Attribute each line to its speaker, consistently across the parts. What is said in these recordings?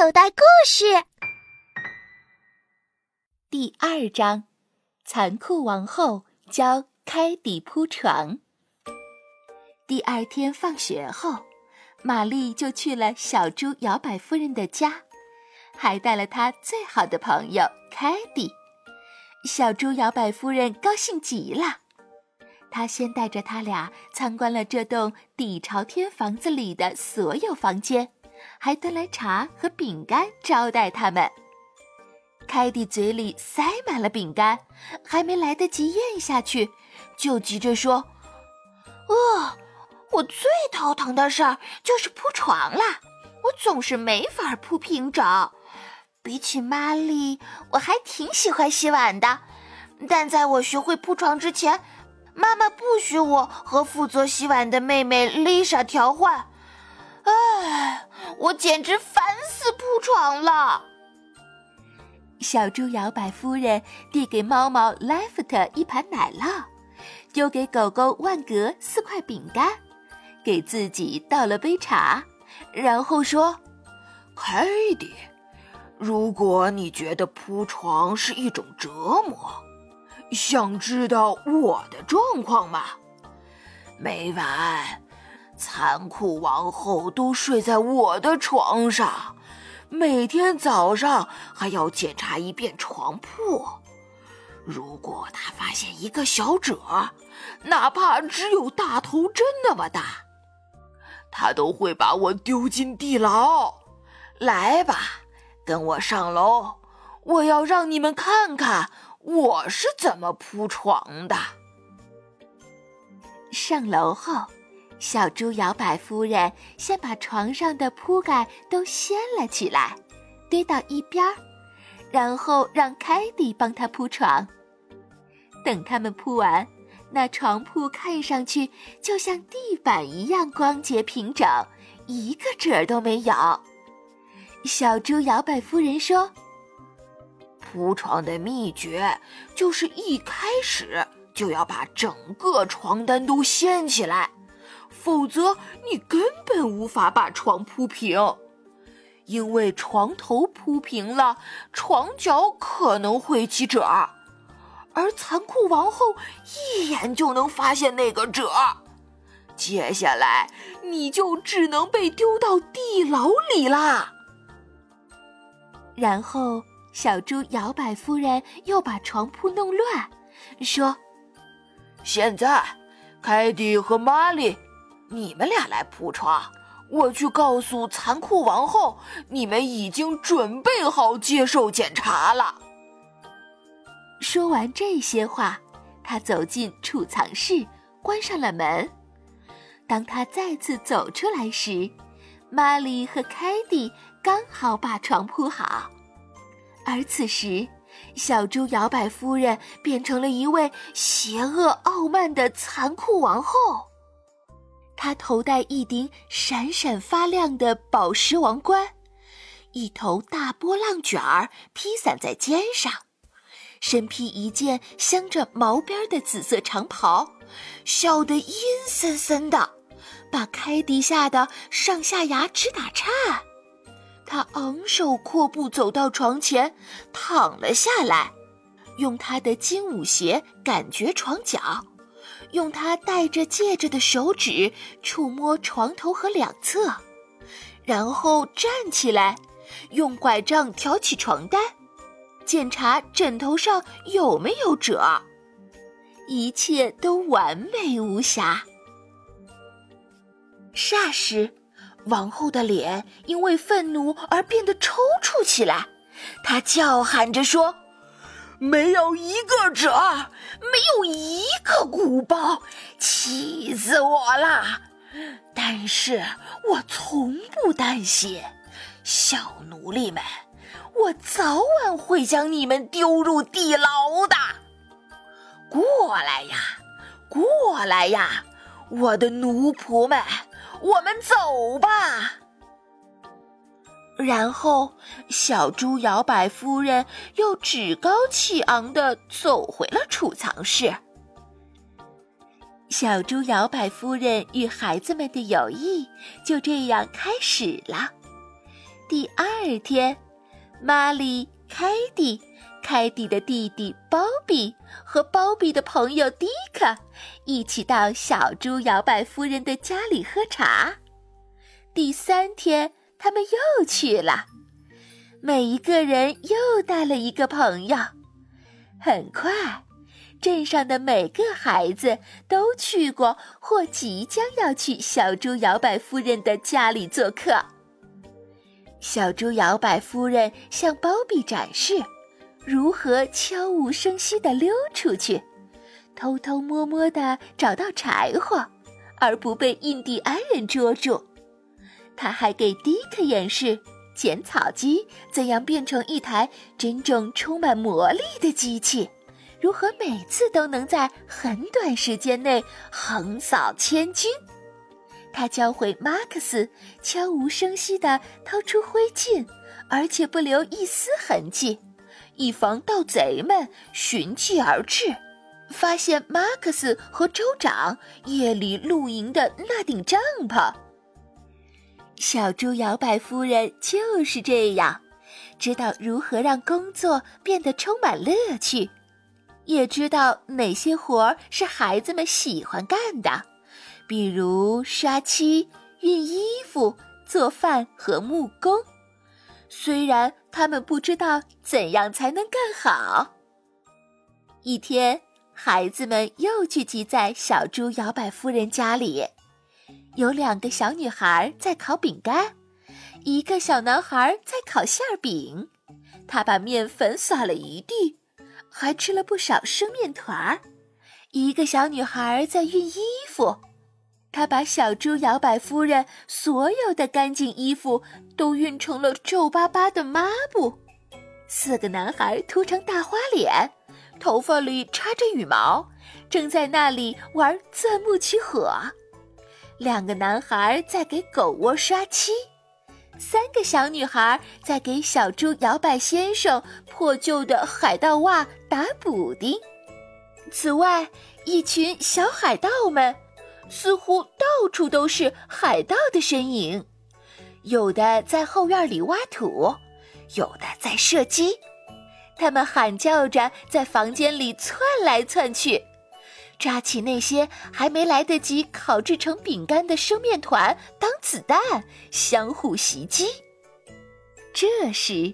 Speaker 1: 口袋故事
Speaker 2: 第二章：残酷王后教开底铺床。第二天放学后，玛丽就去了小猪摇摆夫人的家，还带了她最好的朋友凯蒂。小猪摇摆夫人高兴极了。他先带着他俩参观了这栋底朝天房子里的所有房间，还端来茶和饼干招待他们。凯蒂嘴里塞满了饼干，还没来得及咽下去，就急着说：“
Speaker 1: 呃，我最头疼的事儿就是铺床啦，我总是没法铺平整。比起玛丽，我还挺喜欢洗碗的，但在我学会铺床之前。”妈妈不许我和负责洗碗的妹妹丽莎调换，唉，我简直烦死铺床了。
Speaker 2: 小猪摇摆夫人递给猫猫莱夫特一盘奶酪，丢给狗狗万格四块饼干，给自己倒了杯茶，然后说：“
Speaker 3: 凯蒂，如果你觉得铺床是一种折磨。”想知道我的状况吗？每晚，残酷王后都睡在我的床上，每天早上还要检查一遍床铺。如果她发现一个小褶，哪怕只有大头针那么大，她都会把我丢进地牢。来吧，跟我上楼，我要让你们看看。我是怎么铺床的？
Speaker 2: 上楼后，小猪摇摆夫人先把床上的铺盖都掀了起来，堆到一边儿，然后让凯蒂帮她铺床。等他们铺完，那床铺看上去就像地板一样光洁平整，一个褶儿都没有。小猪摇摆夫人说。
Speaker 3: 铺床的秘诀就是一开始就要把整个床单都掀起来，否则你根本无法把床铺平。因为床头铺平了，床脚可能会起褶儿，而残酷王后一眼就能发现那个褶儿。接下来你就只能被丢到地牢里啦。
Speaker 2: 然后。小猪摇摆夫人又把床铺弄乱，说：“
Speaker 3: 现在，凯蒂和玛丽，你们俩来铺床。我去告诉残酷王后，你们已经准备好接受检查了。”
Speaker 2: 说完这些话，他走进储藏室，关上了门。当他再次走出来时，玛丽和凯蒂刚好把床铺好。而此时，小猪摇摆夫人变成了一位邪恶傲慢的残酷王后。他头戴一顶闪闪发亮的宝石王冠，一头大波浪卷儿披散在肩上，身披一件镶着毛边的紫色长袍，笑得阴森森的，把凯蒂吓得上下牙直打颤。他昂首阔步走到床前，躺了下来，用他的金舞鞋感觉床脚，用他戴着戒指的手指触摸床头和两侧，然后站起来，用拐杖挑起床单，检查枕头上有没有褶，一切都完美无瑕。霎时。王后的脸因为愤怒而变得抽搐起来，她叫喊着说：“
Speaker 3: 没有一个褶，没有一个鼓包，气死我了！但是我从不担心，小奴隶们，我早晚会将你们丢入地牢的。过来呀，过来呀，我的奴仆们！”我们走吧。
Speaker 2: 然后，小猪摇摆夫人又趾高气昂地走回了储藏室。小猪摇摆夫人与孩子们的友谊就这样开始了。第二天，玛丽、凯蒂、凯蒂的弟弟鲍比和鲍比的朋友迪克一起到小猪摇摆夫人的家里喝茶。第三天，他们又去了，每一个人又带了一个朋友。很快。镇上的每个孩子都去过或即将要去小猪摇摆夫人的家里做客。小猪摇摆夫人向包比展示如何悄无声息地溜出去，偷偷摸摸地找到柴火，而不被印第安人捉住。他还给迪克演示剪草机怎样变成一台真正充满魔力的机器。如何每次都能在很短时间内横扫千军？他教会马克思悄无声息地掏出灰烬，而且不留一丝痕迹，以防盗贼们寻迹而至，发现马克思和州长夜里露营的那顶帐篷。小猪摇摆夫人就是这样，知道如何让工作变得充满乐趣。也知道哪些活儿是孩子们喜欢干的，比如刷漆、熨衣服、做饭和木工。虽然他们不知道怎样才能干好。一天，孩子们又聚集在小猪摇摆夫人家里，有两个小女孩在烤饼干，一个小男孩在烤馅饼，他把面粉撒了一地。还吃了不少生面团儿。一个小女孩在熨衣服，她把小猪摇摆夫人所有的干净衣服都熨成了皱巴巴的抹布。四个男孩涂成大花脸，头发里插着羽毛，正在那里玩钻木取火。两个男孩在给狗窝刷漆。三个小女孩在给小猪摇摆先生破旧的海盗袜打补丁。此外，一群小海盗们似乎到处都是海盗的身影，有的在后院里挖土，有的在射击。他们喊叫着在房间里窜来窜去。抓起那些还没来得及烤制成饼干的生面团当子弹，相互袭击。这时，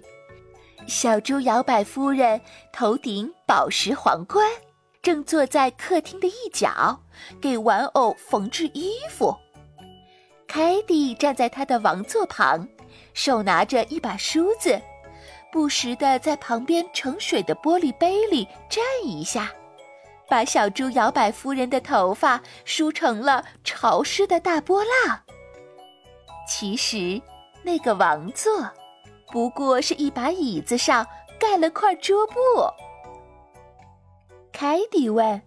Speaker 2: 小猪摇摆夫人头顶宝石皇冠，正坐在客厅的一角，给玩偶缝制衣服。凯蒂站在他的王座旁，手拿着一把梳子，不时地在旁边盛水的玻璃杯里蘸一下。把小猪摇摆夫人的头发梳成了潮湿的大波浪。其实，那个王座不过是一把椅子上盖了块桌布。凯蒂问：“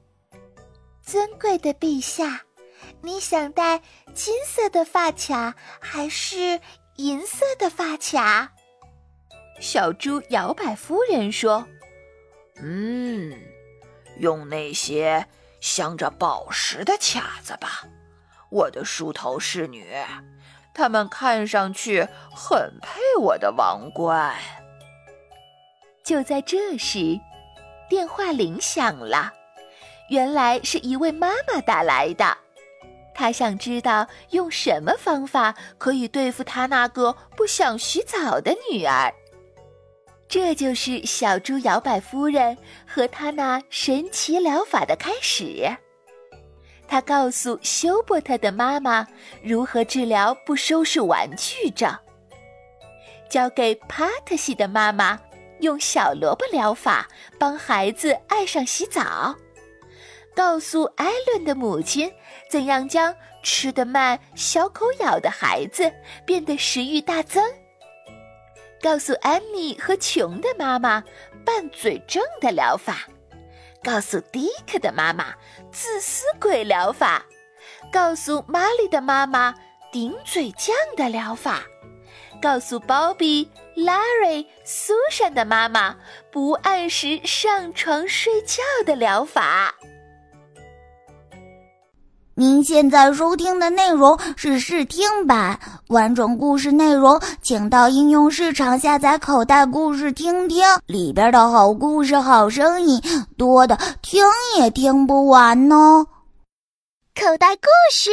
Speaker 1: 尊贵的陛下，你想戴金色的发卡还是银色的发卡？”
Speaker 2: 小猪摇摆夫人说：“
Speaker 3: 嗯。”用那些镶着宝石的卡子吧，我的梳头侍女，她们看上去很配我的王冠。
Speaker 2: 就在这时，电话铃响了，原来是一位妈妈打来的，她想知道用什么方法可以对付她那个不想洗澡的女儿。这就是小猪摇摆夫人和她那神奇疗法的开始。她告诉休伯特的妈妈如何治疗不收拾玩具症，交给帕特西的妈妈用小萝卜疗法帮孩子爱上洗澡，告诉艾伦的母亲怎样将吃得慢、小口咬的孩子变得食欲大增。告诉安妮和琼的妈妈拌嘴症的疗法，告诉迪克的妈妈自私鬼疗法，告诉玛丽的妈妈顶嘴酱的疗法，告诉鲍比、拉瑞、苏珊的妈妈不按时上床睡觉的疗法。
Speaker 4: 您现在收听的内容是试听版，完整故事内容请到应用市场下载口袋故事听听，里边的好故事、好声音多的听也听不完呢。
Speaker 5: 口袋故事。